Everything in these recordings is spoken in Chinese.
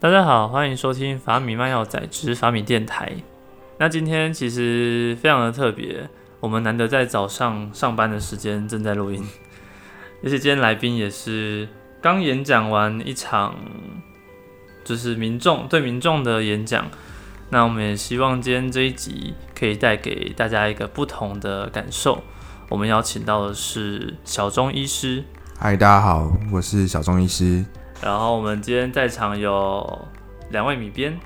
大家好，欢迎收听法米慢药仔之法米电台。那今天其实非常的特别，我们难得在早上上班的时间正在录音，而且今天来宾也是刚演讲完一场，就是民众对民众的演讲。那我们也希望今天这一集可以带给大家一个不同的感受。我们邀请到的是小钟医师，嗨，大家好，我是小钟医师。然后我们今天在场有两位米编，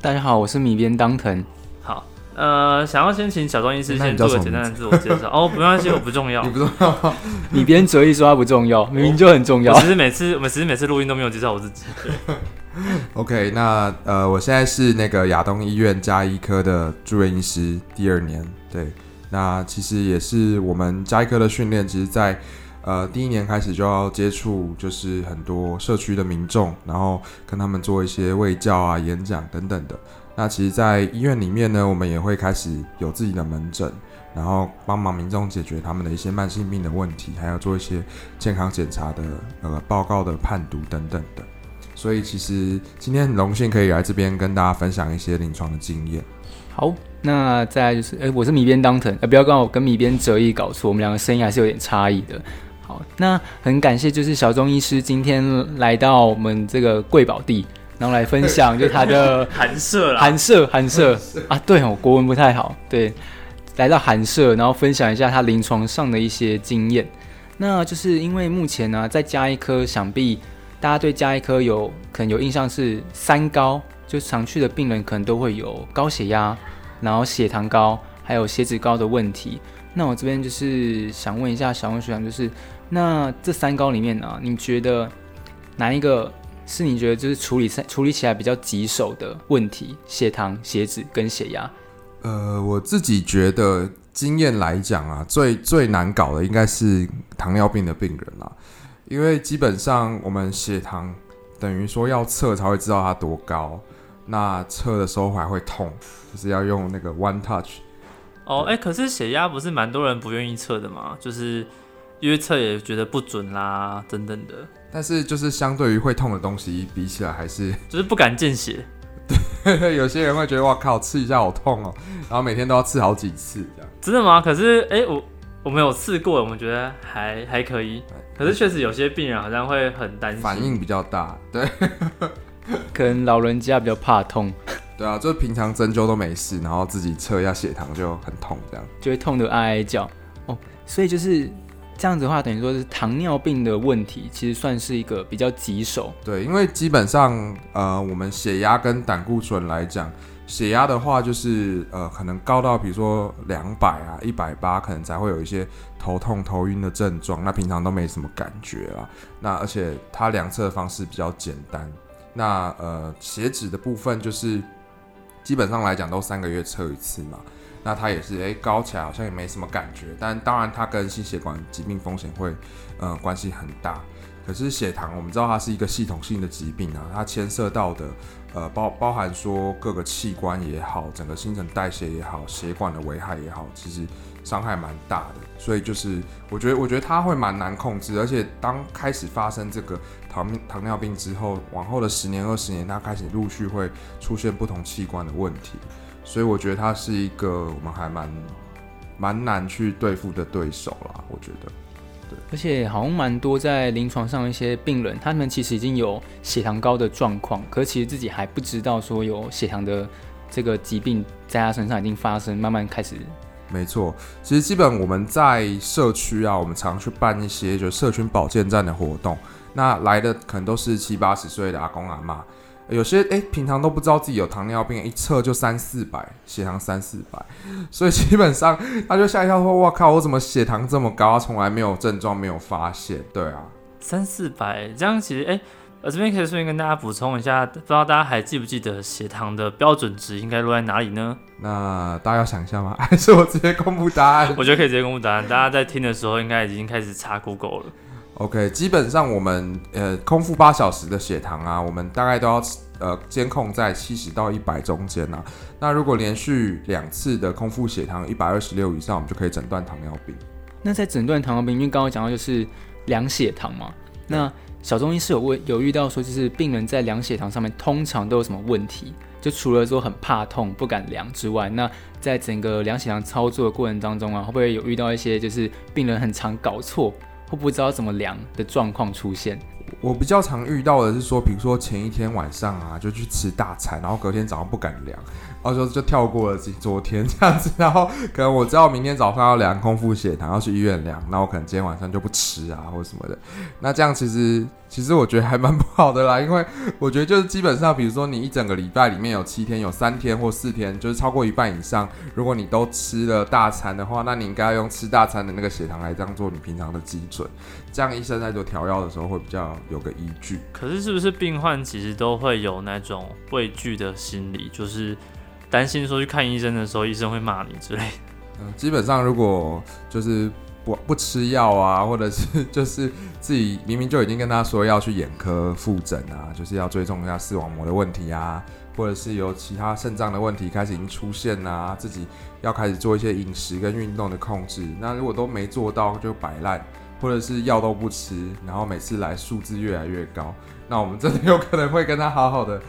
大家好，我是米编当腾。好，呃，想要先请小庄医师先做个简单的自我介绍。哦，没关系，我不重要，你不重要。米编哲意说他不重要，明明就很重要。我其实每次，我们其实每次录音都没有介绍我自己。OK，那呃，我现在是那个亚东医院加医科的住院医师，第二年。对，那其实也是我们加医科的训练，其实，在呃第一年开始就要接触，就是很多社区的民众，然后跟他们做一些卫教啊、演讲等等的。那其实，在医院里面呢，我们也会开始有自己的门诊，然后帮忙民众解决他们的一些慢性病的问题，还要做一些健康检查的呃报告的判读等等的。所以其实今天很荣幸可以来这边跟大家分享一些临床的经验。好，那再来就是，哎，我是米边当腾，呃，不要跟我跟米边哲意搞错，我们两个声音还是有点差异的。好，那很感谢就是小钟医师今天来到我们这个贵宝地，然后来分享就他的 寒舍啦，寒舍寒舍啊，对哦，国文不太好，对，来到寒舍，然后分享一下他临床上的一些经验。那就是因为目前呢，在加一颗想必。大家对加医科有可能有印象是三高，就常去的病人可能都会有高血压，然后血糖高，还有血脂高的问题。那我这边就是想问一下小温学长，就是那这三高里面呢，你觉得哪一个是你觉得就是处理处理起来比较棘手的问题？血糖、血脂跟血压？呃，我自己觉得经验来讲啊，最最难搞的应该是糖尿病的病人啦。因为基本上我们血糖等于说要测才会知道它多高，那测的时候还会痛，就是要用那个 one touch。哦，哎，可是血压不是蛮多人不愿意测的吗？就是因为测也觉得不准啦，等等的。但是就是相对于会痛的东西比起来，还是就是不敢见血。对，有些人会觉得哇靠，刺一下好痛哦，然后每天都要刺好几次这样。真的吗？可是哎我。我们有刺过，我们觉得还还可以，可是确实有些病人好像会很担心，反应比较大，对，可能老人家比较怕痛，对啊，就是平常针灸都没事，然后自己测一下血糖就很痛，这样就会痛得哀哀叫哦，所以就是这样子的话，等于说是糖尿病的问题，其实算是一个比较棘手，对，因为基本上呃，我们血压跟胆固醇来讲。血压的话，就是呃，可能高到比如说两百啊、一百八，可能才会有一些头痛、头晕的症状。那平常都没什么感觉啊。那而且它量测的方式比较简单。那呃，血脂的部分就是基本上来讲都三个月测一次嘛。那它也是诶，高起来好像也没什么感觉。但当然它跟心血管疾病风险会呃关系很大。可是血糖我们知道它是一个系统性的疾病啊，它牵涉到的。呃，包包含说各个器官也好，整个新陈代谢也好，血管的危害也好，其实伤害蛮大的。所以就是我觉得，我觉得它会蛮难控制，而且当开始发生这个糖糖尿病之后，往后的十年、二十年，它开始陆续会出现不同器官的问题。所以我觉得他是一个我们还蛮蛮难去对付的对手啦。我觉得。对而且好像蛮多在临床上一些病人，他们其实已经有血糖高的状况，可其实自己还不知道说有血糖的这个疾病在他身上已经发生，慢慢开始。没错，其实基本我们在社区啊，我们常去办一些就社群保健站的活动，那来的可能都是七八十岁的阿公阿妈。有些哎，平常都不知道自己有糖尿病，一测就三四百，血糖三四百，所以基本上他就吓一跳，说：“我靠，我怎么血糖这么高？从来没有症状，没有发现。”对啊，三四百，这样其实哎，我这边可以顺便跟大家补充一下，不知道大家还记不记得血糖的标准值应该落在哪里呢？那大家要想一下吗？还是我直接公布答案？我觉得可以直接公布答案，大家在听的时候应该已经开始查 Google 了。OK，基本上我们呃空腹八小时的血糖啊，我们大概都要呃监控在七十到一百中间啊。那如果连续两次的空腹血糖一百二十六以上，我们就可以诊断糖尿病。那在诊断糖尿病，因为刚刚讲到就是量血糖嘛，那小中医是有问有遇到说，就是病人在量血糖上面通常都有什么问题？就除了说很怕痛不敢量之外，那在整个量血糖操作的过程当中啊，会不会有遇到一些就是病人很常搞错或不知道怎么量的状况出现？我比较常遇到的是说，比如说前一天晚上啊，就去吃大餐，然后隔天早上不敢量，然后就就跳过了昨天这样子，然后可能我知道明天早上要量空腹血糖，要去医院量，那我可能今天晚上就不吃啊，或什么的。那这样其实其实我觉得还蛮不好的啦，因为我觉得就是基本上，比如说你一整个礼拜里面有七天，有三天或四天，就是超过一半以上，如果你都吃了大餐的话，那你应该要用吃大餐的那个血糖来当做你平常的基准，这样医生在做调药的时候会比较有个依据。可是是不是病患其实都会有那种畏惧的心理，就是担心说去看医生的时候，医生会骂你之类的？嗯，基本上如果就是不不吃药啊，或者是 就是自己明明就已经跟他说要去眼科复诊啊，就是要追踪一下视网膜的问题啊，或者是有其他肾脏的问题开始已经出现啊，自己要开始做一些饮食跟运动的控制。那如果都没做到，就摆烂，或者是药都不吃，然后每次来数字越来越高，那我们真的有可能会跟他好好的、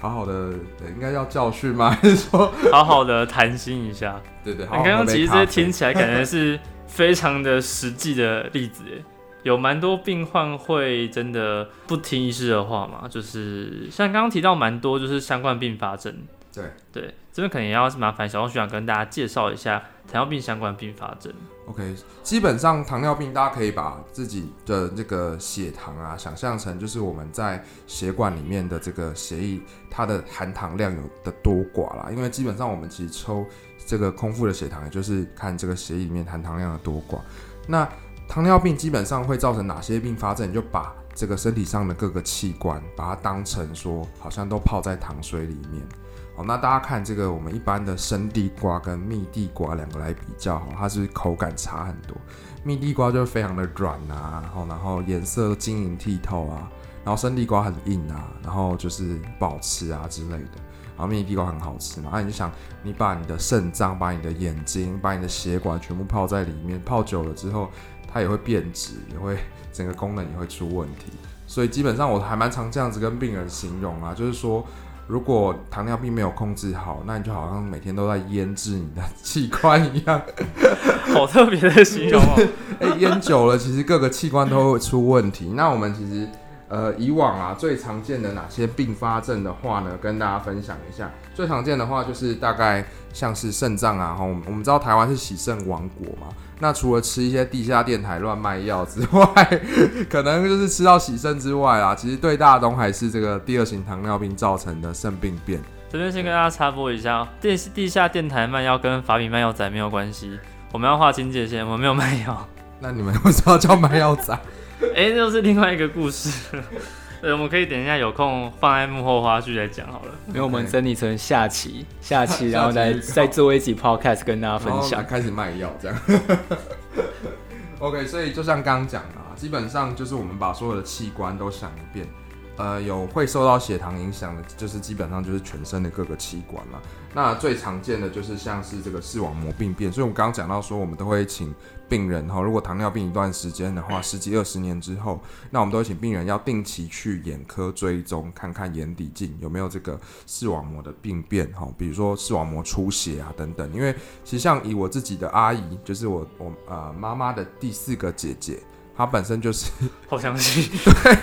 好好的，呃应该要教训吗？还是说，好好的谈心一下。对对，你好好刚刚其实这些听起来感觉是非常的实际的例子耶，有蛮多病患会真的不听医师的话嘛，就是像刚刚提到蛮多就是相关并发症。对对，这边可能也要麻烦小红学长跟大家介绍一下糖尿病相关并发症。OK，基本上糖尿病，大家可以把自己的这个血糖啊，想象成就是我们在血管里面的这个血液，它的含糖量有的多寡啦。因为基本上我们其实抽这个空腹的血糖，也就是看这个血液里面含糖量的多寡。那糖尿病基本上会造成哪些并发症？你就把这个身体上的各个器官，把它当成说好像都泡在糖水里面。那大家看这个我们一般的生地瓜跟蜜地瓜两个来比较，哈，它是是口感差很多。蜜地瓜就非常的软啊，然后然后颜色都晶莹剔透啊，然后生地瓜很硬啊，然后就是不好吃啊之类的。然后蜜地瓜很好吃嘛，那、你就想，你把你的肾脏、把你的眼睛、把你的血管全部泡在里面，泡久了之后，它也会变质，也会整个功能也会出问题。所以基本上我还蛮常这样子跟病人形容啊，就是说，如果糖尿病没有控制好，那你就好像每天都在腌制你的器官一样。好特别的形容哦。哎、腌久了，其实各个器官都会出问题。那我们其实呃以往啊最常见的哪些并发症的话呢，跟大家分享一下。最常见的话就是大概像是肾脏啊，哈，我们我们知道台湾是洗肾王国嘛。那除了吃一些地下电台乱卖药之外，可能就是吃到洗肾之外啊，其实对大东还是这个第二型糖尿病造成的肾病变。这边先跟大家插播一下，电地下电台卖药跟法比卖药仔没有关系，我们要划清界限，我们没有卖药。那你们为什么要叫卖药仔？哎、这又是另外一个故事。对，我们可以等一下有空放在幕后花絮来讲好了。因为我们整理成下期，下期 然后再再做一集 podcast 跟大家分享。开始卖药这样。OK，所以就像刚刚讲的、啊，基本上就是我们把所有的器官都想一遍，呃，有会受到血糖影响的，就是基本上就是全身的各个器官了。那最常见的就是像是这个视网膜病变，所以我们刚刚讲到说，我们都会请病人哈，如果糖尿病一段时间的话，十几二十年之后，那我们都会请病人要定期去眼科追踪，看看眼底镜有没有这个视网膜的病变哈，比如说视网膜出血啊等等。因为其实像以我自己的阿姨，就是我我呃妈妈的第四个姐姐，她本身就是 好详细，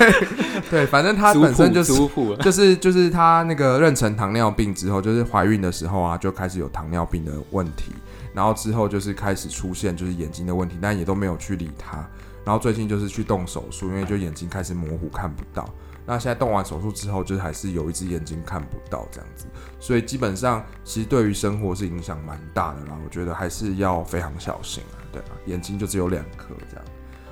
对，反正他本身就是就是就是他那个妊娠糖尿病之后，就是怀孕的时候啊，就开始有糖尿病的问题，然后之后就是开始出现就是眼睛的问题，但也都没有去理他。然后最近就是去动手术，因为就眼睛开始模糊看不到。那现在动完手术之后，就是还是有一只眼睛看不到这样子，所以基本上其实对于生活是影响蛮大的啦。我觉得还是要非常小心啊，对啊，眼睛就只有两颗这样。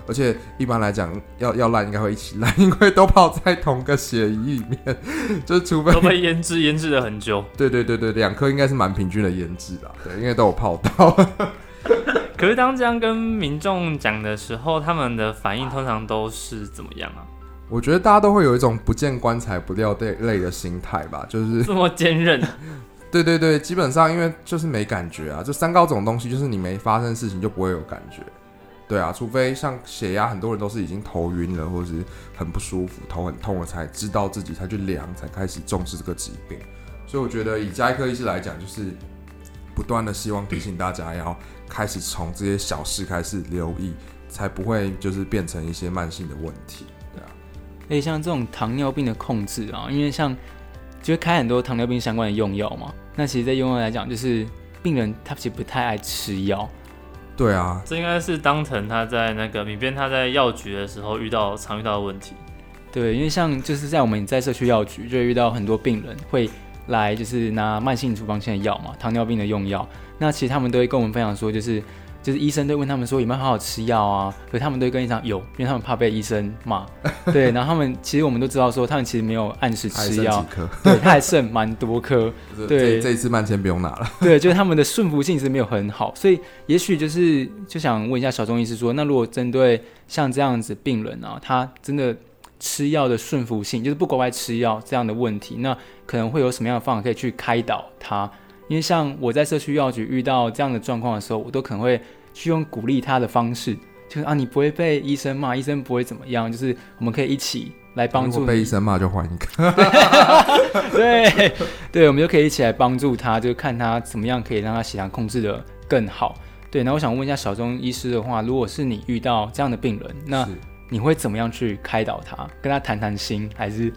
而且一般来讲，要要烂应该会一起烂，因为都泡在同个血液里面，就是除非都被腌制腌制了很久。对对对对，两颗应该是蛮平均的腌制啦，对，因为都有泡到。可是当这样跟民众讲的时候，他们的反应通常都是怎么样啊？我觉得大家都会有一种不见棺材不掉泪泪的心态吧，就是这么坚韧，对对对，基本上因为就是没感觉啊，就三高这种东西，就是你没发生事情就不会有感觉。对啊，除非像血压，很多人都是已经头晕了，或者是很不舒服、头很痛了，才知道自己才去量，才开始重视这个疾病。所以我觉得以加医科医师来讲，就是不断的希望提醒大家要开始从这些小事开始留意，才不会就是变成一些慢性的问题。对啊，而且像这种糖尿病的控制啊，因为像就会开很多糖尿病相关的用药嘛，那其实，在用药来讲，就是病人他其实不太爱吃药。对啊，这应该是当成他在那个米边他在药局的时候遇到常遇到的问题。对，因为像就是在我们在社区药局就会遇到很多病人会来，就是拿慢性处方性的药嘛，糖尿病的用药。那其实他们都会跟我们分享说，就是。就是医生都问他们说有没有好好吃药啊？可他们都跟医生有，因为他们怕被医生骂。对，然后他们其实我们都知道说，他们其实没有按时吃药。对，他还剩蛮多颗。对，这一次慢签不用拿了。对，就是他们的顺服性是没有很好，所以也许就是就想问一下小钟医师说，那如果针对像这样子病人啊，他真的吃药的顺服性就是不乖乖吃药这样的问题，那可能会有什么样的方法可以去开导他？因为像我在社区药局遇到这样的状况的时候，我都可能会去用鼓励他的方式，就是啊，你不会被医生骂，医生不会怎么样，就是我们可以一起来帮助。被医生骂就换一个。对对，我们就可以一起来帮助他，就看他怎么样可以让他血糖控制的更好。对，那我想问一下小钟医师的话，如果是你遇到这样的病人，那你会怎么样去开导他，跟他谈谈心，还是？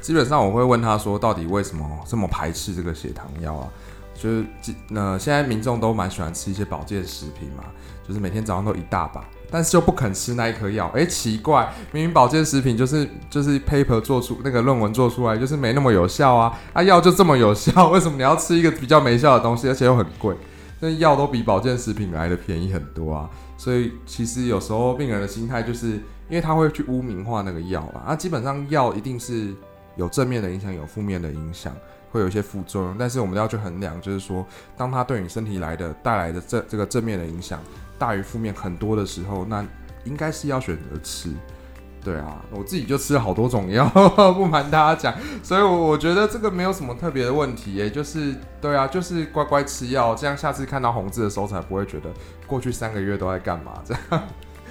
基本上我会问他说，到底为什么这么排斥这个血糖药啊？就是那现在民众都蛮喜欢吃一些保健食品嘛，就是每天早上都一大把，但是就不肯吃那一颗药。哎，奇怪，明明保健食品就是就是 paper 做出那个论文做出来就是没那么有效啊，啊药就这么有效，为什么你要吃一个比较没效的东西，而且又很贵？那药都比保健食品来的便宜很多啊。所以其实有时候病人的心态就是，因为他会去污名化那个药啊，啊基本上药一定是有正面的影响，有负面的影响。会有一些副作用，但是我们要去衡量，就是说，当它对你身体来的带来的这这个正面的影响大于负面很多的时候，那应该是要选择吃。对啊，我自己就吃了好多种药，不瞒大家讲，所以我我觉得这个没有什么特别的问题，也就是对啊，就是乖乖吃药，这样下次看到红字的时候才不会觉得过去三个月都在干嘛这样。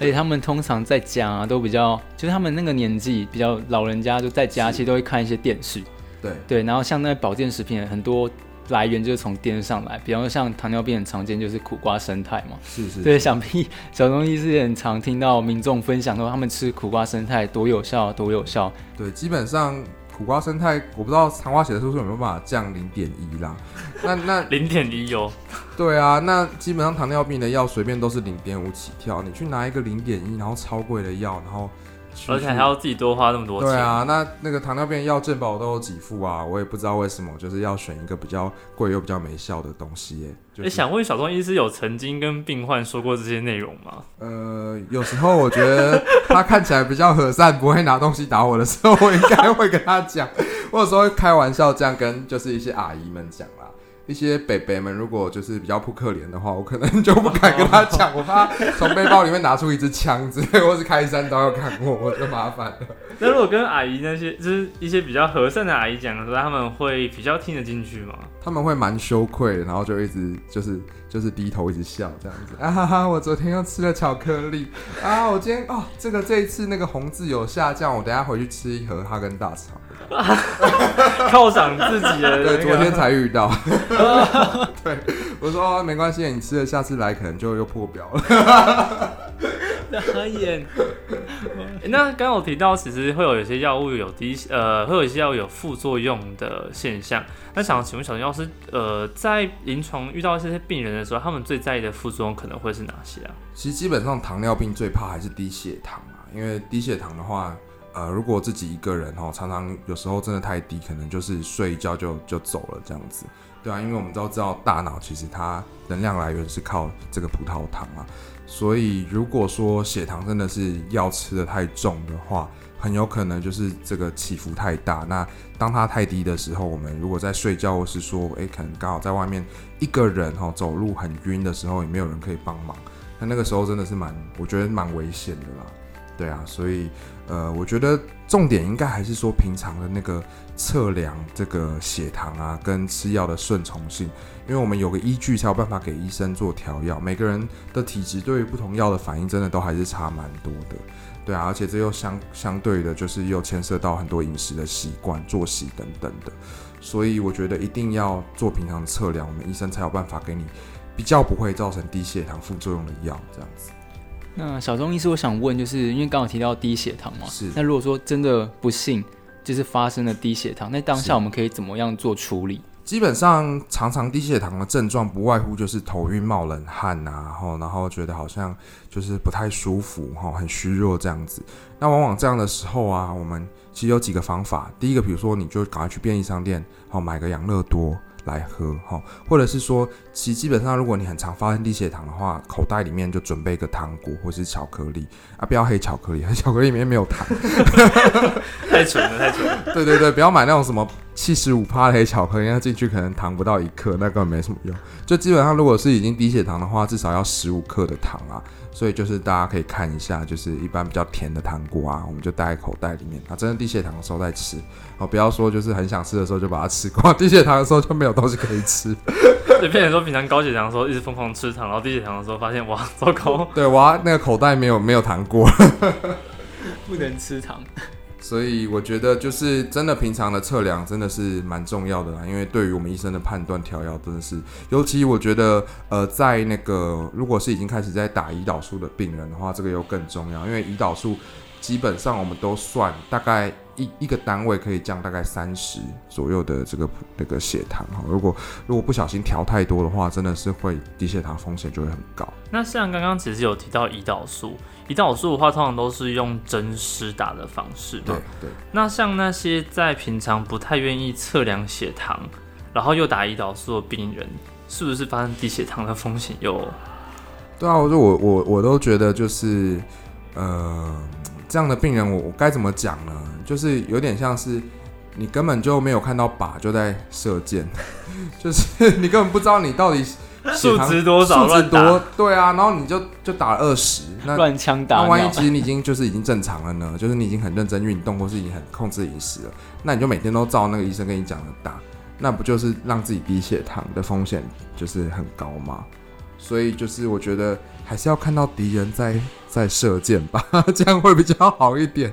而且他们通常在家，都比较，就是他们那个年纪比较老人家，就在家其实都会看一些电视。对对，然后像那保健食品很多来源就是从电视上来，比方说像糖尿病很常见就是苦瓜生态嘛，是是，对，想必小东医师也很常听到民众分享说他们吃苦瓜生态多有效多有效。对，基本上苦瓜生态我不知道糖化血的素是有没有办法降零点一啦，那那 零点一有，对啊，那基本上糖尿病的药随便都是零点五起跳，你去拿一个零点一然后超贵的药，然后。而且还要自己多花那么多钱。对啊，那那个糖尿病药健保都有几副啊？我也不知道为什么，就是要选一个比较贵又比较没效的东西耶。哎，想问小钟医师有曾经跟病患说过这些内容吗？呃，有时候我觉得他看起来比较和善，不会拿东西打我的时候，我应该会跟他讲。我有时候会开玩笑这样跟就是一些阿姨们讲啦。一些北北们如果就是比较扑克脸的话，我可能就不敢跟他讲，我怕从背包里面拿出一支枪之类，或是开山刀要砍我，我就麻烦了。那如果跟阿姨那些就是一些比较和善的阿姨讲的时候，他们会比较听得进去吗？他们会蛮羞愧，然后就一直就是就是低头一直笑这样子 啊哈哈！我昨天又吃了巧克力啊，我今天哦这个这一次那个红字有下降，我等下回去吃一盒哈根大肠。犒赏自己的，对，昨天才遇到。对，我说没关系，你吃了，下次来可能就又破表了。眨眼。那刚刚我提到，其实会有一些药物有低，呃，会有一些药物有副作用的现象。那想请问小陈药师，呃，在临床遇到这些病人的时候，他们最在意的副作用可能会是哪些啊？其实基本上糖尿病最怕还是低血糖啊，因为低血糖的话。呃，如果自己一个人哈，常常有时候真的太低，可能就是睡一觉就就走了这样子，对啊，因为我们都知道大脑其实它能量来源是靠这个葡萄糖啊，所以如果说血糖真的是药吃的太重的话，很有可能就是这个起伏太大。那当它太低的时候，我们如果在睡觉或是说，诶，可能刚好在外面一个人哈走路很晕的时候，也没有人可以帮忙，那那个时候真的是蛮，我觉得蛮危险的啦。对啊，所以呃，我觉得重点应该还是说平常的那个测量这个血糖啊，跟吃药的顺从性，因为我们有个依据才有办法给医生做调药。每个人的体质对于不同药的反应，真的都还是差蛮多的。对啊，而且这又相相对的，就是又牵涉到很多饮食的习惯、作息等等的。所以我觉得一定要做平常的测量，我们医生才有办法给你比较不会造成低血糖副作用的药，这样子。那小钟医师，我想问，就是因为刚刚提到低血糖嘛，是那如果说真的不幸就是发生了低血糖，那当下我们可以怎么样做处理？基本上，常常低血糖的症状不外乎就是头晕、冒冷汗呐，然后然后觉得好像就是不太舒服，哈，很虚弱这样子。那往往这样的时候啊，我们其实有几个方法。第一个，比如说你就赶快去便利商店，好买个养乐多。来喝哈，或者是说，其基本上如果你很常发生低血糖的话，口袋里面就准备一个糖果或是巧克力啊，不要黑巧克力，黑 巧克力里面没有糖，太蠢了，太蠢了。对对对，不要买那种什么七十五趴的黑巧克力，那进去可能糖不到一克，那根本没什么用。就基本上如果是已经低血糖的话，至少要十五克的糖啊。所以就是大家可以看一下，就是一般比较甜的糖果啊，我们就带在口袋里面。啊，真的低血糖的时候再吃，哦，不要说就是很想吃的时候就把它吃光，低血糖的时候就没有东西可以吃。对，变成说平常高血糖的时候一直疯狂吃糖，然后低血糖的时候发现哇，糟糕。对，哇，那个口袋没有没有糖果，不能吃糖。所以我觉得就是真的平常的测量真的是蛮重要的啦，因为对于我们医生的判断调药真的是，尤其我觉得呃在那个如果是已经开始在打胰岛素的病人的话，这个又更重要，因为胰岛素基本上我们都算大概一一个单位可以降大概三十左右的这个那个血糖哈，如果如果不小心调太多的话，真的是会低血糖风险就会很高。那像刚刚其实有提到胰岛素。胰岛素的话，通常都是用针施打的方式。对对。那像那些在平常不太愿意测量血糖，然后又打胰岛素的病人，是不是发生低血糖的风险有？对啊，我说我我我都觉得就是呃这样的病人，我我该怎么讲呢？就是有点像是你根本就没有看到靶就在射箭，就是你根本不知道你到底。数值多少？数值多对啊，然后你就就打了二十，那乱枪打。那万一其实你已经就是已经正常了呢？就是你已经很认真运动，或是已经很控制饮食了，那你就每天都照那个医生跟你讲的打，那不就是让自己低血糖的风险就是很高吗？所以就是我觉得还是要看到敌人在在射箭吧，这样会比较好一点。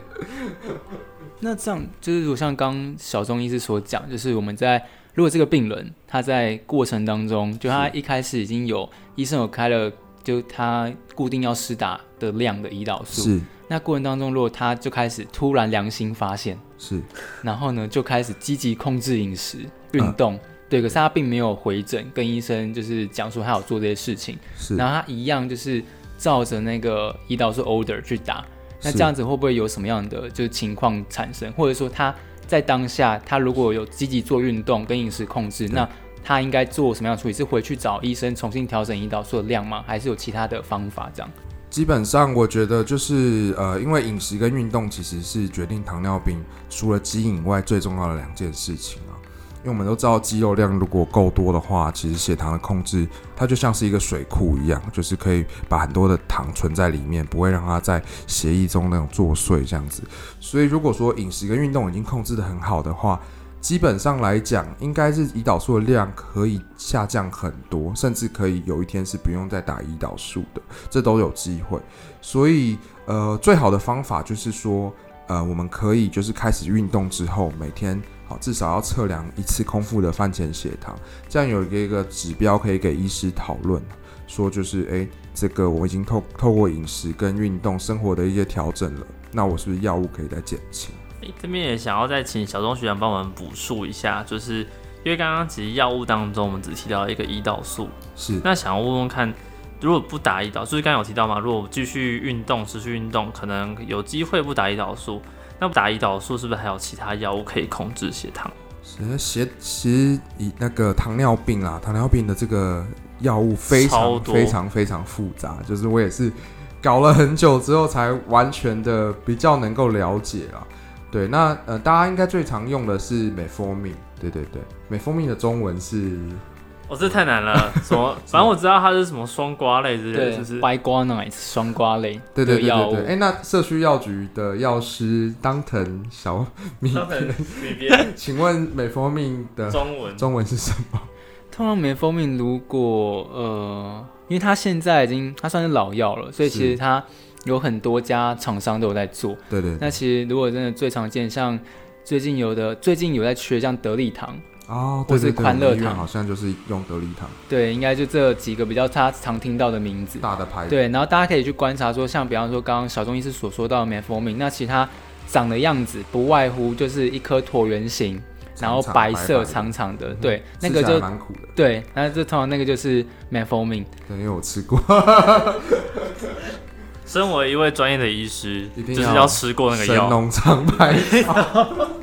那这样就是像刚小钟医师所讲，就是我们在。如果这个病人他在过程当中，就他一开始已经有医生有开了，就他固定要施打的量的胰岛素，是。那过程当中，如果他就开始突然良心发现，是。然后呢，就开始积极控制饮食、运动，对。可是他并没有回诊跟医生就是讲说他有做这些事情，是。然后他一样就是照着那个胰岛素 order 去打，那这样子会不会有什么样的就是情况产生，或者说他？在当下，他如果有积极做运动跟饮食控制，那他应该做什么样的处理？是回去找医生重新调整胰岛素的量吗？还是有其他的方法？这样？基本上，我觉得就是呃，因为饮食跟运动其实是决定糖尿病除了基因以外最重要的两件事情啊。因为我们都知道，肌肉量如果够多的话，其实血糖的控制它就像是一个水库一样，就是可以把很多的糖存在里面，不会让它在血液中那种作祟这样子。所以如果说饮食跟运动已经控制的很好的话，基本上来讲，应该是胰岛素的量可以下降很多，甚至可以有一天是不用再打胰岛素的，这都有机会。所以呃，最好的方法就是说，呃，我们可以就是开始运动之后，每天。好，至少要测量一次空腹的饭前血糖，这样有一个一个指标可以给医师讨论，说就是诶，这个我已经透透过饮食跟运动生活的一些调整了，那我是不是药物可以再减轻？诶，这边也想要再请小钟学长帮我们补述一下，就是因为刚刚其实药物当中我们只提到一个胰岛素，是那想要问问看，如果不打胰岛，就是刚刚有提到吗？如果继续运动持续运动，可能有机会不打胰岛素。那打胰岛素是不是还有其他药物可以控制血糖？其实血其实以那个糖尿病啊，糖尿病的这个药物非常非常非常复杂，就是我也是搞了很久之后才完全的比较能够了解啊。对，那呃大家应该最常用的是美蜂蜜，对对对，美蜂蜜的中文是哦，这太难了，什么？反正我知道它是什么双瓜类之类就是白瓜奶双瓜类对对对的药物对对。哎、那社区药局的药师当藤小米，当成里边 请问美蜂蜜的中文中文是什么？通常美蜂蜜如果呃，因为它现在已经它算是老药了，所以其实它有很多家厂商都有在做。对对那其实如果真的最常见，像最近有的最近有在缺像德利堂，哦，或是对对对，宽乐堂好像就是用德力堂对，应该就这几个比较他常听到的名字。大的牌子。对，然后大家可以去观察说，像比方说刚刚小钟医师所说到的美蜂蜜，那其实它长的样子不外乎就是一颗椭圆形，然后白色长长的，嗯对，那个就蛮苦的。对，那这通常那个就是美蜂蜜。对，因为我吃过。身为一位专业的医师，一定是要吃过那个药，神农尝百草。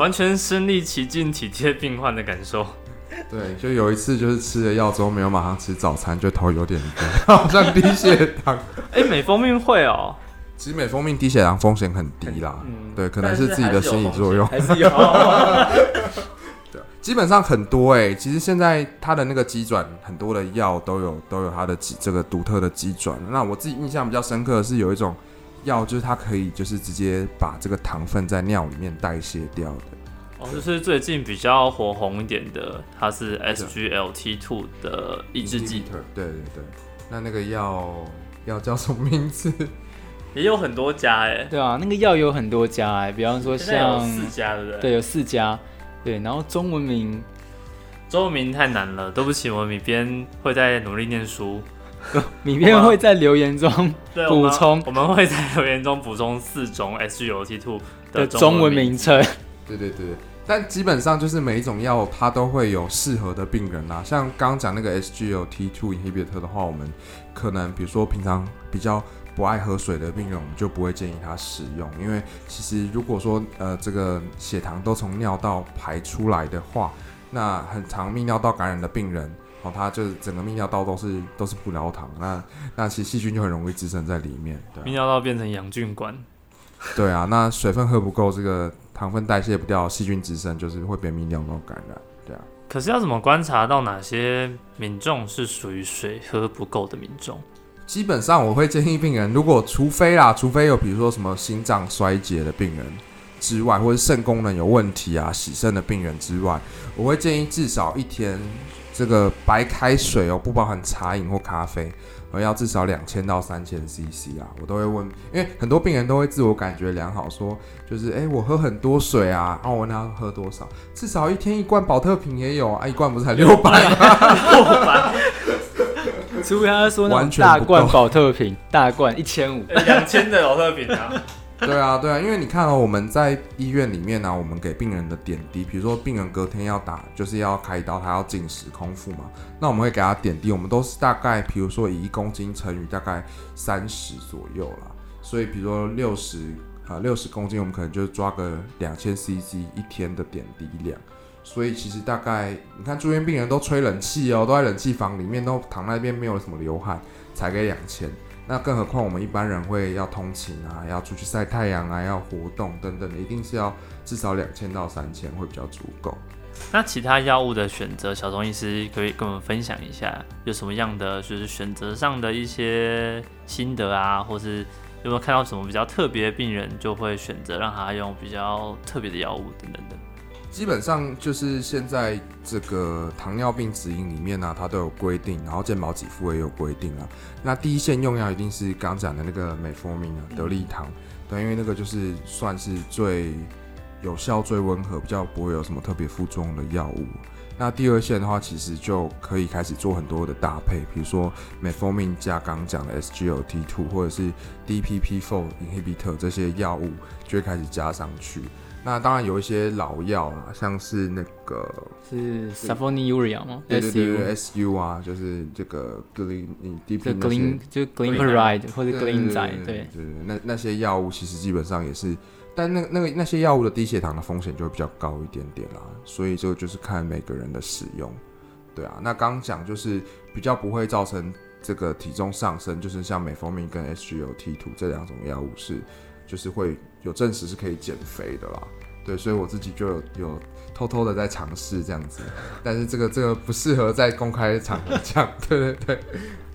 完全身临其境，体贴病患的感受。对，就有一次就是吃了药之后没有马上吃早餐，就头有点晕，好像低血糖。哎、美蜂蜜会哦，其实美蜂蜜低血糖风险很低啦，嗯对，可能是自己的心理作用。还是有 基本上很多哎、其实现在它的那个机转，很多的药都有都有它的机这个独特的机转。那我自己印象比较深刻的是有一种药，就是它可以就是直接把这个糖分在尿里面代谢掉的。哦，就是最近比较火红一点的，它是 SGLT2 的抑制剂，对对对。那那个药药叫什么名字？也有很多家哎，对啊，那个药有很多家哎、比方说像四家，对不对？对有四家，对，然后中文名中文名太难了，对不起，我米边会在努力念书。里面会在留言中补充我们会在留言中补充四种 S G O T Two 的中中文名名称。对对对，但基本上就是每一种药它都会有适合的病人啦。像刚刚讲那个 SGLT2 inhibitor 的话，我们可能比如说平常比较不爱喝水的病人，我们就不会建议他使用，因为其实如果说呃这个血糖都从尿道排出来的话，那很常泌尿道感染的病人。哦，它就是整个泌尿道都是都是葡萄糖，那那其实细菌就很容易滋生在里面，对啊泌尿道变成养菌管。对啊，那水分喝不够，这个糖分代谢不掉，细菌滋生，就是会被泌尿道感染。对啊，可是要怎么观察到哪些民众是属于水喝不够的民众？基本上我会建议病人，如果除非啦，除非有比如说什么心脏衰竭的病人之外，或者肾功能有问题啊、洗肾的病人之外，我会建议至少一天这个白开水哦，不包含茶饮或咖啡，而要至少两千到三千 CC 啊，我都会问，因为很多病人都会自我感觉良好，说就是诶，我喝很多水啊，然后我问他喝多少，至少一天一罐保特瓶也有啊，一罐不是才六百吗？除非他说那完种全不够。大罐保特瓶，大罐一千五，两千的老特瓶啊，对啊，对啊，因为你看哦，我们在医院里面呢、我们给病人的点滴，比如说病人隔天要打，就是要开刀，他要进食空腹嘛，那我们会给他点滴，我们都是大概，比如说以一公斤乘以大概三十左右啦，所以比如说六十呃六十公斤，我们可能就抓个两千 CC 一天的点滴量。所以其实大概你看住院病人都吹冷气哦，都在冷气房里面，都躺那边没有什么流汗，才给两千。那更何况我们一般人会要通勤啊，要出去晒太阳啊，要活动等等的，一定是要至少两千到三千会比较足够。那其他药物的选择，小钟医师可以跟我们分享一下，有什么样的就是选择上的一些心得啊，或是有没有看到什么比较特别的病人，就会选择让他用比较特别的药物等等的。基本上就是现在这个糖尿病指引里面呢、它都有规定，然后健保给付也有规定啊。那第一线用药一定是刚讲的那个美福明啊，德利糖，对，因为那个就是算是最有效、最温和，比较不会有什么特别副作用的药物。那第二线的话，其实就可以开始做很多的搭配，比如说美福明加刚讲的 SGLT2 或者是 DPP4 inhibitor 这些药物，就会开始加上去。那当然有一些老药啦，像是那个是 sulfonylurea 吗？对对对 SU 啊，就是这个格林你 DP 就那 glin 些就 glimepiride 或者对 glin 仔，对对，对，那那些药物其实基本上也是，但那那个那些药物的低血糖的风险就会比较高一点点啦，所以这个就是看每个人的使用，对啊。那刚刚讲就是比较不会造成这个体重上升，就是像美蜂蜜跟 SGLT2 这两种药物是，就是会有证实是可以减肥的啦。对，所以我自己就有有偷偷的在尝试这样子，但是这个这个不适合在公开场合讲，对对对，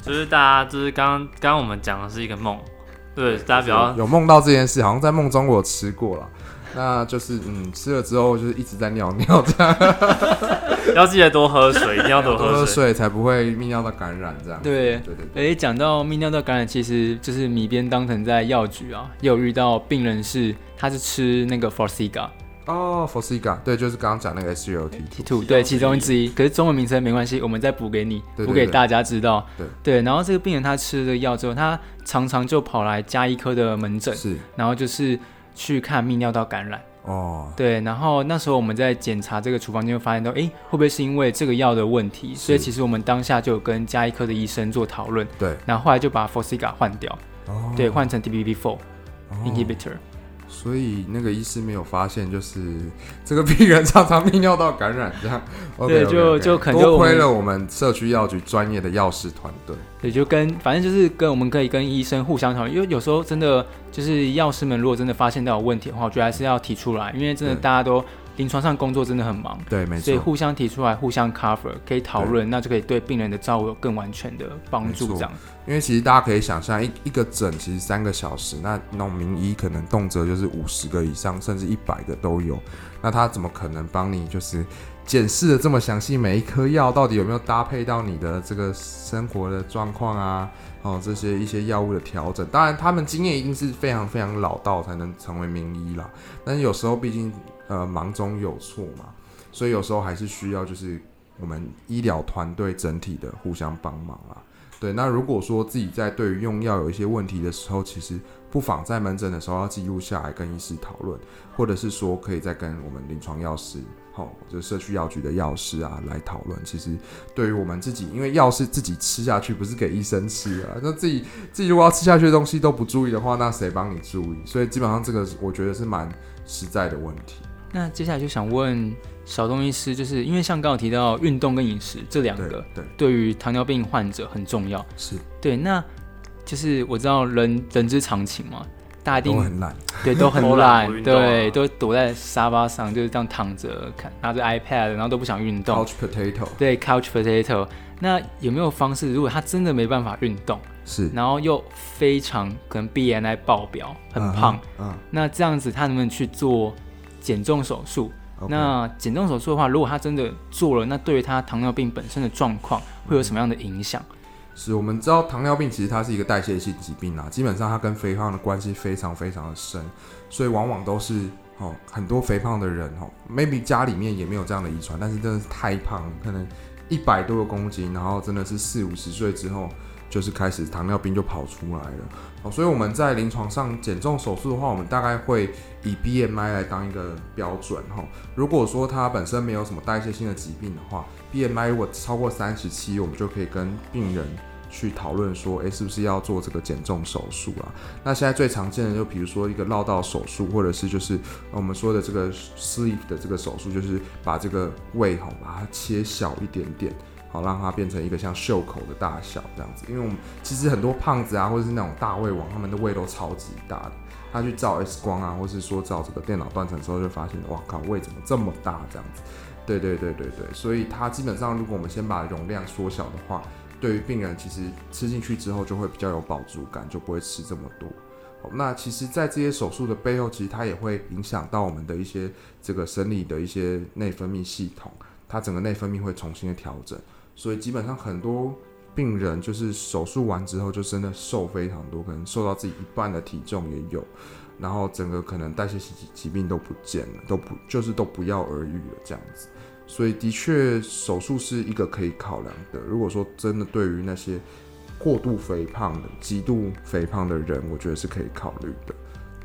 就是大家就是刚刚刚刚我们讲的是一个梦，对，大家比较有梦到这件事，好像在梦中我有吃过了。那就是嗯，吃了之后就是一直在尿尿这样，要记得多喝水，一定要多多喝喝水。水才不会泌尿道感染这样。对对对对，诶，讲到泌尿道感染，其实就是米边当成在药局啊，也有遇到病人是他是吃那个 Forxiga 哦 f o r s i g a 对，就是刚刚讲那个 SGLT。T two 对其中之一，可是中文名称没关系，我们再补给你，对对对补给大家知道。对对，然后这个病人他吃了这个药之后，他常常就跑来加医科的门诊，是然后就是去看泌尿道感染。哦，对，然后那时候我们在检查这个处方间，就发现到，哎，会不会是因为这个药的问题？所以其实我们当下就有跟加医科的医生做讨论，对，然后后来就把 Forxiga 换掉，哦，对，换成 DPP4 哦 inhibitor。所以那个医师没有发现，就是 这个病人常常泌尿道感染这样。对就就可能就多亏了我们社区药局专业的药师团队。对，就跟反正就是跟我们可以跟医生互相讨论，因为有时候真的就是药师们如果真的发现到有问题的话，我觉得还是要提出来，因为真的大家都临床上工作真的很忙，对，没错。所以互相提出来，互相 cover，可以讨论，那就可以对病人的照顾有更完全的帮助。这样，因为其实大家可以想象，一一个诊其实三个小时，那那种名医可能动辄就是五十个以上，甚至一百个都有。那他怎么可能帮你就是检视的这么详细，每一颗药到底有没有搭配到你的这个生活的状况啊？哦，这些一些药物的调整，当然他们经验一定是非常非常老道才能成为名医啦。但是有时候毕竟呃忙中有错嘛，所以有时候还是需要就是我们医疗团队整体的互相帮忙啦。对，那如果说自己在对于用药有一些问题的时候，其实不妨在门诊的时候要记录下来跟医师讨论，或者是说可以再跟我们临床药师，吼、就社区药局的药师啊来讨论。其实对于我们自己，因为药是自己吃下去，不是给医生吃啊。那自己自己如果要吃下去的东西都不注意的话，那谁帮你注意？所以基本上这个我觉得是蛮实在的问题。那接下来就想问小东医师，就是因为像刚刚有提到运动跟饮食这两对个，对对于糖尿病患者很重要。是，对，那就是我知道人人之常情嘛，大家一定都很懒。对都很偷懒对，都躲在沙发上，就是这样躺着看，拿着 iPad，然后都不想运动。Couch potato 对，couch potato。那有没有方式，如果他真的没办法运动，是然后又非常可能 BMI 爆表，很胖，，嗯那这样子他能不能去做减重手术？嗯，那减重手术的话，如果他真的做了，那对于他糖尿病本身的状况会有什么样的影响？是我们知道糖尿病其实它是一个代谢性疾病啊，基本上它跟肥胖的关系非常非常的深，所以往往都是哦很多肥胖的人哦，maybe 家里面也没有这样的遗传，但是真的是太胖，可能一百多个公斤，然后真的是四五十岁之后就是开始糖尿病就跑出来了哦，所以我们在临床上减重手术的话，我们大概会以 BMI 来当一个标准哈、如果说他本身没有什么代谢性的疾病的话，BMI 如果超过三十七，我们就可以跟病人去讨论说，诶，是不是要做这个减重手术啊？那现在最常见的就比如说一个绕道手术，或者是就是我们说的这个 sleeve 的这个手术，就是把这个胃哈把它切小一点点。好，让它变成一个像袖口的大小这样子，因为我们其实很多胖子啊，或者是那种大胃王，他们的胃都超级大的。他去照 X 光啊，或是说照这个电脑断层之后，就发现，哇靠，胃怎么这么大这样子？对对对对对，所以它基本上，如果我们先把容量缩小的话，对于病人其实吃进去之后就会比较有饱足感，就不会吃这么多。好那其实，在这些手术的背后，其实它也会影响到我们的一些这个生理的一些内分泌系统，它整个内分泌会重新的调整，所以基本上很多病人就是手术完之后就真的瘦非常多，可能瘦到自己一半的体重也有，然后整个可能代谢疾疾病都不见了，都不就是都不药而愈了这样子。所以的确，手术是一个可以考量的。如果说真的对于那些过度肥胖的、极度肥胖的人，我觉得是可以考虑的。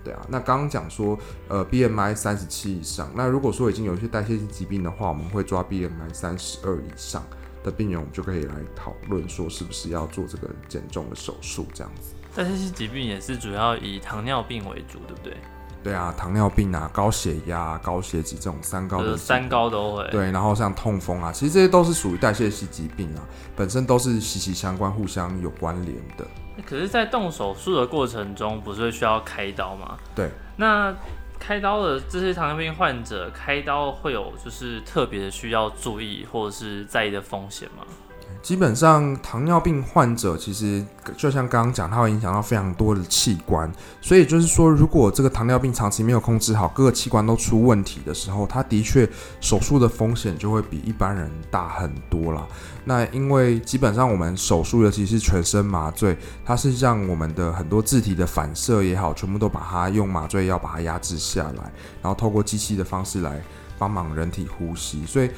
对啊，那刚刚讲说，呃，BMI 三十七以上，那如果说已经有一些代谢性疾病的话，我们会抓 BMI 三十二以上的病人，我们就可以来讨论说是不是要做这个减重的手术这样子。但这些疾病也是主要以糖尿病为主，对不对？对啊，糖尿病啊、高血压、高血脂这种三高的三高都会。对，然后像痛风啊，其实这些都是属于代谢性疾病啊，本身都是息息相关、互相有关联的。可是，在动手术的过程中，不是会需要开刀吗？对。那开刀的这些糖尿病患者，开刀会有就是特别的需要注意或者是在意的风险吗？基本上，糖尿病患者其实就像刚刚讲，它会影响到非常多的器官，所以就是说，如果这个糖尿病长期没有控制好，各个器官都出问题的时候，它的确手术的风险就会比一般人大很多啦。那因为基本上我们手术的其是全身麻醉，它是让我们的很多自体的反射也好，全部都把它用麻醉药把它压制下来，然后透过机器的方式来帮忙人体呼吸，所以。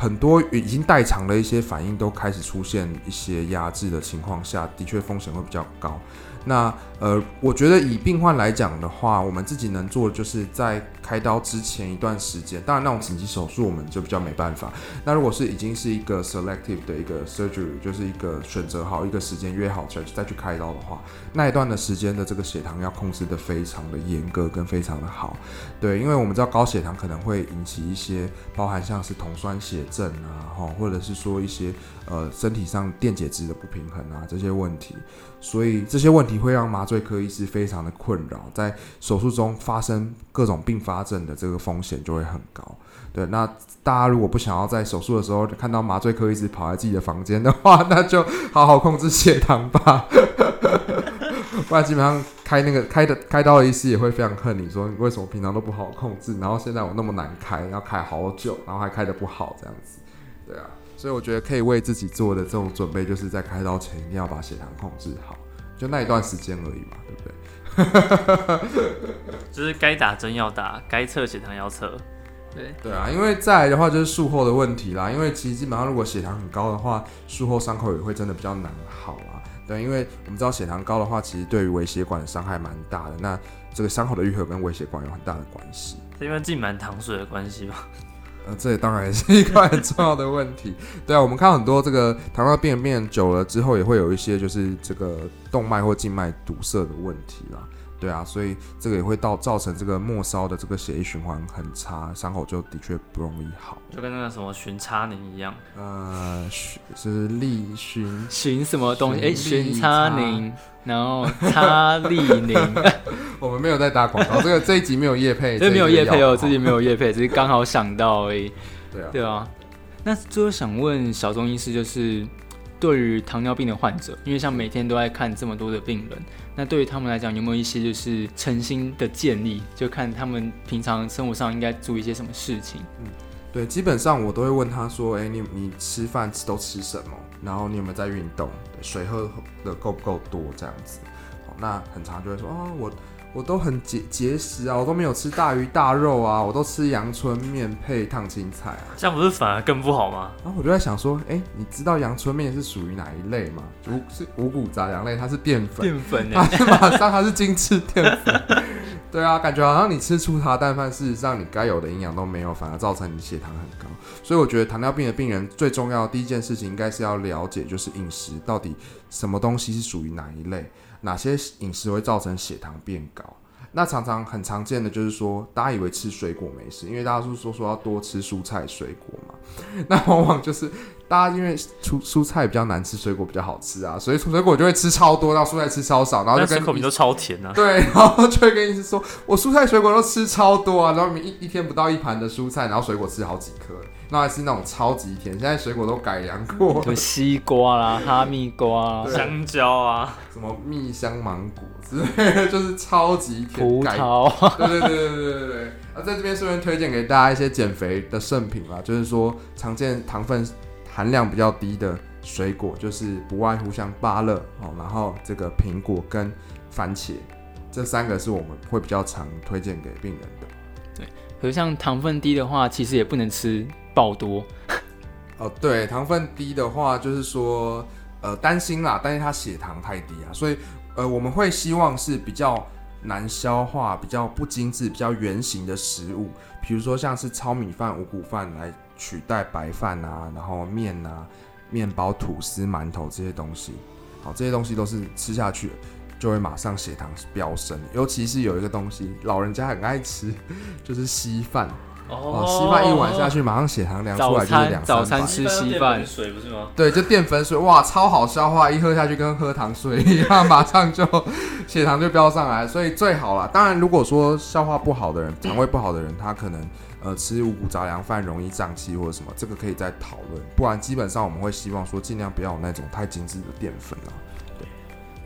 很多已经代偿的一些反应都开始出现一些压制的情况下，的确风险会比较高。那呃，我觉得以病患来讲的话，我们自己能做的就是在开刀之前一段时间，当然那种紧急手术我们就比较没办法。那如果是已经是一个 selective 的一个 surgery，就是一个选择好一个时间约好再再去开刀的话，那一段的时间的这个血糖要控制的非常的严格跟非常的好。对，因为我们知道高血糖可能会引起一些包含像是酮酸血症啊，哈，或者是说一些呃身体上电解质的不平衡啊这些问题。所以这些问题会让麻醉科医师非常的困扰，在手术中发生各种并发症的这个风险就会很高。对，那大家如果不想要在手术的时候看到麻醉科医师跑在自己的房间的话，那就好好控制血糖吧。不然基本上开那个开的开刀的医师也会非常恨你，说你为什么平常都不好好控制，然后现在我那么难开，要开好久，然后还开的不好这样子。对啊。所以我觉得可以为自己做的这种准备，就是在开刀前一定要把血糖控制好，就那一段时间而已嘛，对不对？就是该打针要打，该测血糖要测。对对啊，因为再来的话就是术后的问题啦。因为其实基本上如果血糖很高的话，术后伤口也会真的比较难好啊。对，因为我们知道血糖高的话，其实对于微血管的伤害蛮大的。那这个伤口的愈合跟微血管有很大的关系，是因为浸满糖水的关系吗？呃，这也当然是一个很重要的问题。对啊，我们看很多这个糖尿病变久了之后，也会有一些就是这个动脉或静脉堵塞的问题啦。对啊，所以这个也会到造成这个末梢的这个血液循环很差，伤口就的确不容易好。就跟那个什么巡差宁一样，呃，是利巡巡什么东西？哎，巡差宁，然后差利宁。我们没有在打广告，这个这一集没有叶配，这没有叶配哦，自己没有叶配，只是刚好想到而已。对啊，对啊。那最后想问小钟医师，就是。对于糖尿病的患者，因为像每天都在看这么多的病人，那对于他们来讲，有没有一些就是诚心的建议？就看他们平常生活上应该注意一些什么事情？嗯，对，基本上我都会问他说：“哎，你你吃饭都吃什么？然后你有没有在运动？水喝的够不够多？这样子。”，那很常就会说：“哦，我。”我都很节节食啊，我都没有吃大鱼大肉啊，我都吃阳春面配烫青菜啊，这样不是反而更不好吗？然后我就在想说，哎，你知道阳春面是属于哪一类吗？五是五谷杂粮类，它是淀粉，淀粉，它是马上它是精致淀粉，对啊，感觉好像你吃粗茶淡饭，事实上你该有的营养都没有，反而造成你血糖很高。所以我觉得糖尿病的病人最重要的第一件事情，应该是要了解，就是饮食到底什么东西是属于哪一类。哪些饮食会造成血糖变高？那常常很常见的就是说，大家以为吃水果没事，因为大家都说说要多吃蔬菜水果嘛。那往往就是大家因为蔬蔬菜比较难吃，水果比较好吃啊，所以水果就会吃超多，然后蔬菜吃超少，然后就跟口比都超甜啊。对，然后就会跟医生说，我蔬菜水果都吃超多啊，然后一一天不到一盘的蔬菜，然后水果吃好几颗。那还是那种超级甜，现在水果都改良过，什么西瓜啦、哈密瓜、香蕉啊，什么蜜香芒果之类的，就是超级甜。葡萄，对对对对对对对。啊，在这边顺便推荐给大家一些减肥的圣品啦，就是说常见糖分含量比较低的水果，就是不外乎像芭乐哦，然后这个苹果跟番茄，这三个是我们会比较常推荐给病人的。对，可是像糖分低的话，其实也不能吃。爆多。哦，对，糖分低的话，就是说，呃，担心啦，担心他血糖太低啊，所以，呃，我们会希望是比较难消化、比较不精致、比较圆形的食物，比如说像是糙米饭、五谷饭来取代白饭啊，然后面啊、面包、吐司、馒头这些东西，好，这些东西都是吃下去就会马上血糖飙升，尤其是有一个东西，老人家很爱吃，就是稀饭。哦，稀饭一碗下去，马上血糖量出来就是两早餐。吃稀饭水不是吗？对，就淀粉水，哇，超好消化，一喝下去跟喝糖水一样，马上就血糖就飙上来，所以最好了。当然，如果说消化不好的人，肠胃不好的人，他可能呃吃五谷杂粮饭容易胀气或者什么，这个可以再讨论。不然基本上我们会希望说尽量不要有那种太精致的淀粉啊。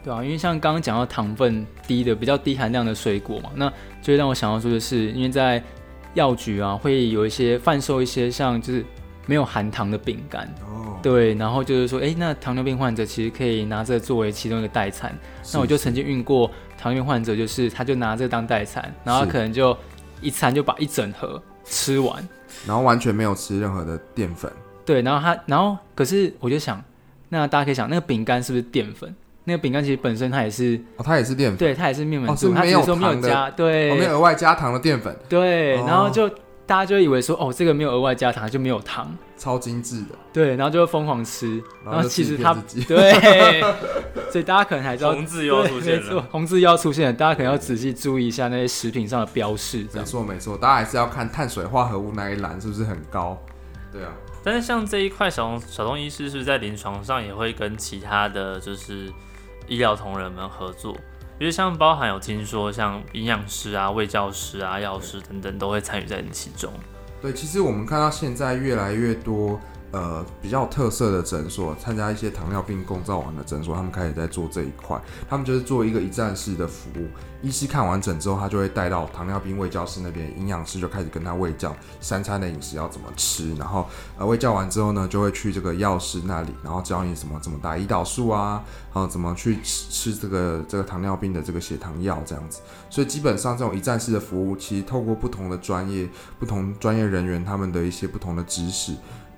对啊，因为像刚刚讲到糖分低的比较低含量的水果嘛，那就会让我想到说的是，因为在药局啊会有一些贩售一些像就是没有含糖的饼干，哦，对，然后就是说，哎，那糖尿病患者其实可以拿这作为其中一个代餐。那我就曾经运过糖尿病患者，就是他就拿这个当代餐，然后是可能就一餐就把一整盒吃完，然后完全没有吃任何的淀粉。对，然后他，然后可是我就想，那大家可以想，那个饼干是不是淀粉？那个饼干其实本身它也是，哦，它也是淀粉，对，它也是面粉做，哦是没有说没有加，对，哦，没有额外加糖的淀粉，对，哦然后就大家就以为说，哦，这个没有额外加糖，就没有糖，超精致的。对，然后就会疯狂吃，然后其实它自己对，所以大家可能还知道红字又要出现了。红字又要出现了，大家可能要仔细注意一下那些食品上的标示，没。错没错，大家还是要看碳水化合物那一栏是不是很高。对啊，但是像这一块小东小东医师是不是在临床上也会跟其他的就是医疗同仁们合作？因为像包含有听说像营养师啊、卫教师啊、药师等等都会参与在其中。对，其实我们看到现在越来越多呃比较特色的诊所，参加一些糖尿病共照完的诊所，他们开始在做这一块，他们就是做一个一站式的服务。医师看完诊之后，他就会带到糖尿病卫教师那边，营养师就开始跟他卫教三餐的饮食要怎么吃，然后呃卫教完之后呢，就会去这个药师那里，然后教你什么怎么打胰岛素啊，然后怎么去吃吃这个这个糖尿病的这个血糖药这样子。所以基本上这种一站式的服务，其实透过不同的专业、不同专业人员他们的一些不同的知识，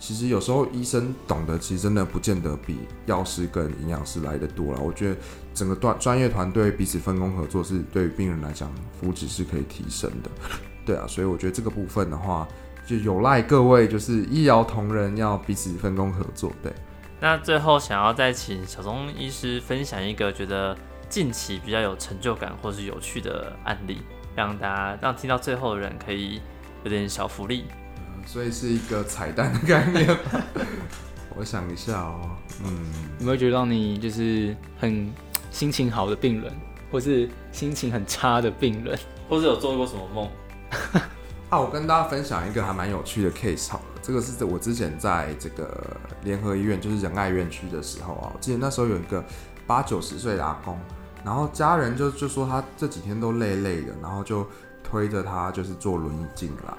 其实有时候医生懂得，其实真的不见得比药师跟营养师来的多了。我觉得整个专专业团队彼此分工合作，是对于病人来讲福祉是可以提升的。对啊，所以我觉得这个部分的话，就有赖各位就是医疗同仁要彼此分工合作。对。那最后想要再请小钟医师分享一个觉得近期比较有成就感或是有趣的案例，让大家让听到最后的人可以有点小福利。所以是一个彩蛋的概念。我想一下哦，嗯，有没有觉得让你就是很心情好的病人，或是心情很差的病人？或是有做过什么梦？啊，我跟大家分享一个还蛮有趣的 case 好了，这个是我之前在这个联合医院，就是仁爱院区的时候啊，我记得那时候有一个八九十岁的阿公，然后家人就就说他这几天都累累的，然后就推着他就是坐轮椅进来，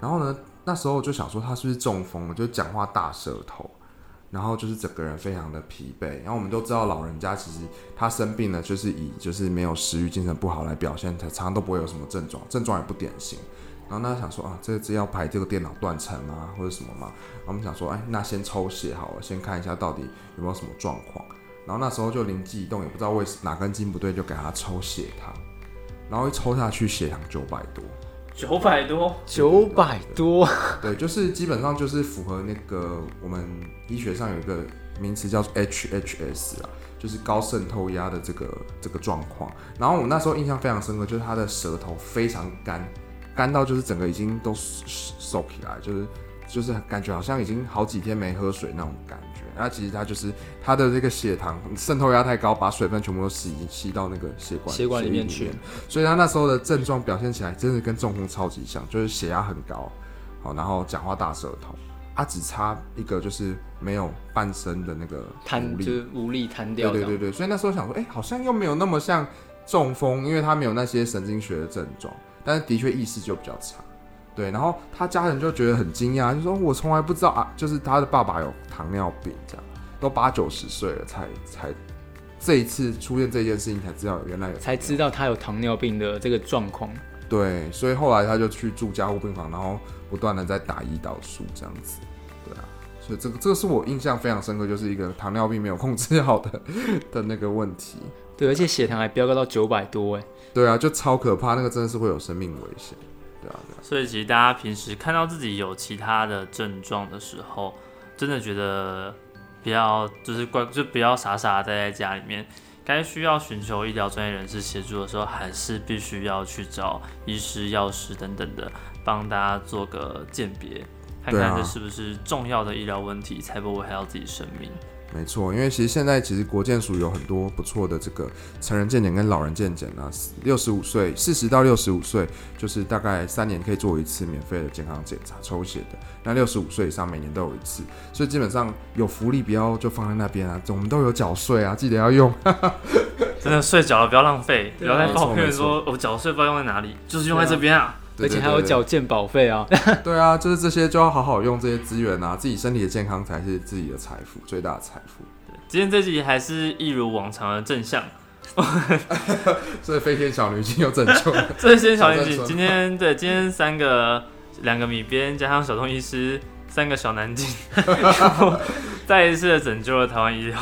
然后呢，那时候就想说他是不是中风了，就讲话大舌头。然后就是整个人非常的疲惫，然后我们都知道老人家其实他生病了，就是以就是没有食欲、精神不好来表现，他常常都不会有什么症状，症状也不典型。然后那想说啊，这这要排这个电脑断层啊，或者什么嘛？我们想说，哎，那先抽血好了，先看一下到底有没有什么状况。然后那时候就灵机一动，也不知道为哪根筋不对，就给他抽血糖，然后一抽下去血糖九百多，九百多，九百多，对，就是基本上就是符合那个我们医学上有一个名词叫做 HHS 啊，就是高渗透压的这个这个状况。然后我那时候印象非常深刻，就是他的舌头非常干，干到就是整个已经都收起来，就是就是感觉好像已经好几天没喝水那种感觉。那其实他就是他的这个血糖渗透压太高，把水分全部都吸吸到那个血管血管里面去。所以他那时候的症状表现起来真的跟中风超级像，就是血压很高，好，然后讲话大舌头，他，只差一个就是没有半身的那个无力瘫就是无力瘫掉。对对对对，所以那时候想说，哎、好像又没有那么像中风，因为他没有那些神经学的症状，但是的确意识就比较差。对，然后他家人就觉得很惊讶，就说我从来不知道啊，就是他的爸爸有糖尿病，这样都八九十岁了才才这一次出现这件事情才知道原来有才知道他有糖尿病的这个状况。对，所以后来他就去住加护病房，然后不断的在打胰岛素这样子，对啊，所以这个这个是我印象非常深刻，就是一个糖尿病没有控制好的的那个问题。对，而且血糖还飙高到九百多，哎，对啊，就超可怕，那个真的是会有生命危险。对啊，对啊，所以其实大家平时看到自己有其他的症状的时候，真的觉得不要就是乖，就不要傻傻待在家里面，该需要寻求医疗专业人士协助的时候，还是必须要去找医师、药师等等的，帮大家做个鉴别，看看这是不是重要的医疗问题，才不会害到自己生命。没错，因为其实现在其实国健署有很多不错的这个成人健检跟老人健检啊，六十五岁四十到六十五岁就是大概三年可以做一次免费的健康检查抽血的，那六十五岁以上每年都有一次，所以基本上有福利不要就放在那边啊，我们都有缴税啊，记得要用。真的睡缴了不要浪费，不要再抱怨说我缴税不知道用在哪里，就是用在这边啊。而且还有缴健保费啊。对啊，就是这些就要好好用这些资源啊，自己身体的健康才是自己的财富，最大的财富。今天这集还是一如往常的正向，所以飞天小女警又拯救了。这些小年纪，小郑说今天对今天三个两个米边加上小东医师，三个小南京，再一次的拯救了台湾医疗。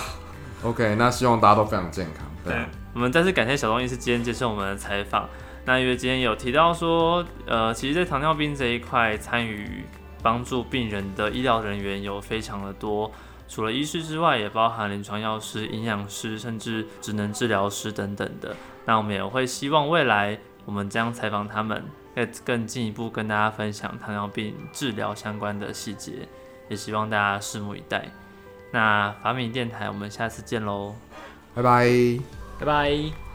OK，那希望大家都非常健康。对啊，我们再次感谢小东医师今天接受我们的采访。那因为今天有提到说，呃，其实，在糖尿病这一块参与帮助病人的医疗人员有非常的多，除了医师之外，也包含临床药师、营养师，甚至职能治疗师等等的。那我们也会希望未来我们将采访他们，更更进一步跟大家分享糖尿病治疗相关的细节，也希望大家拭目以待。那法米电台，我们下次见喽。拜拜。拜拜。